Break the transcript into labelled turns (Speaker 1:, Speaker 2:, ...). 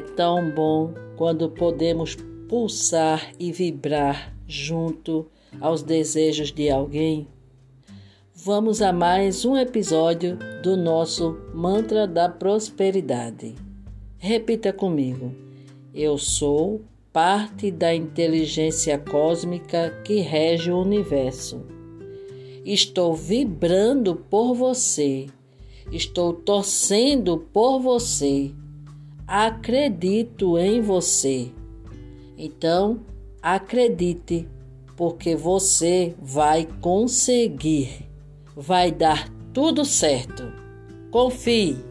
Speaker 1: tão bom quando podemos pulsar e vibrar junto aos desejos de alguém? Vamos a mais um episódio do nosso Mantra da Prosperidade. Repita comigo. Eu sou parte da inteligência cósmica que rege o universo. Estou vibrando por você. Estou torcendo por você. Acredito em você. Então, acredite, porque você vai conseguir vai dar tudo certo. Confie.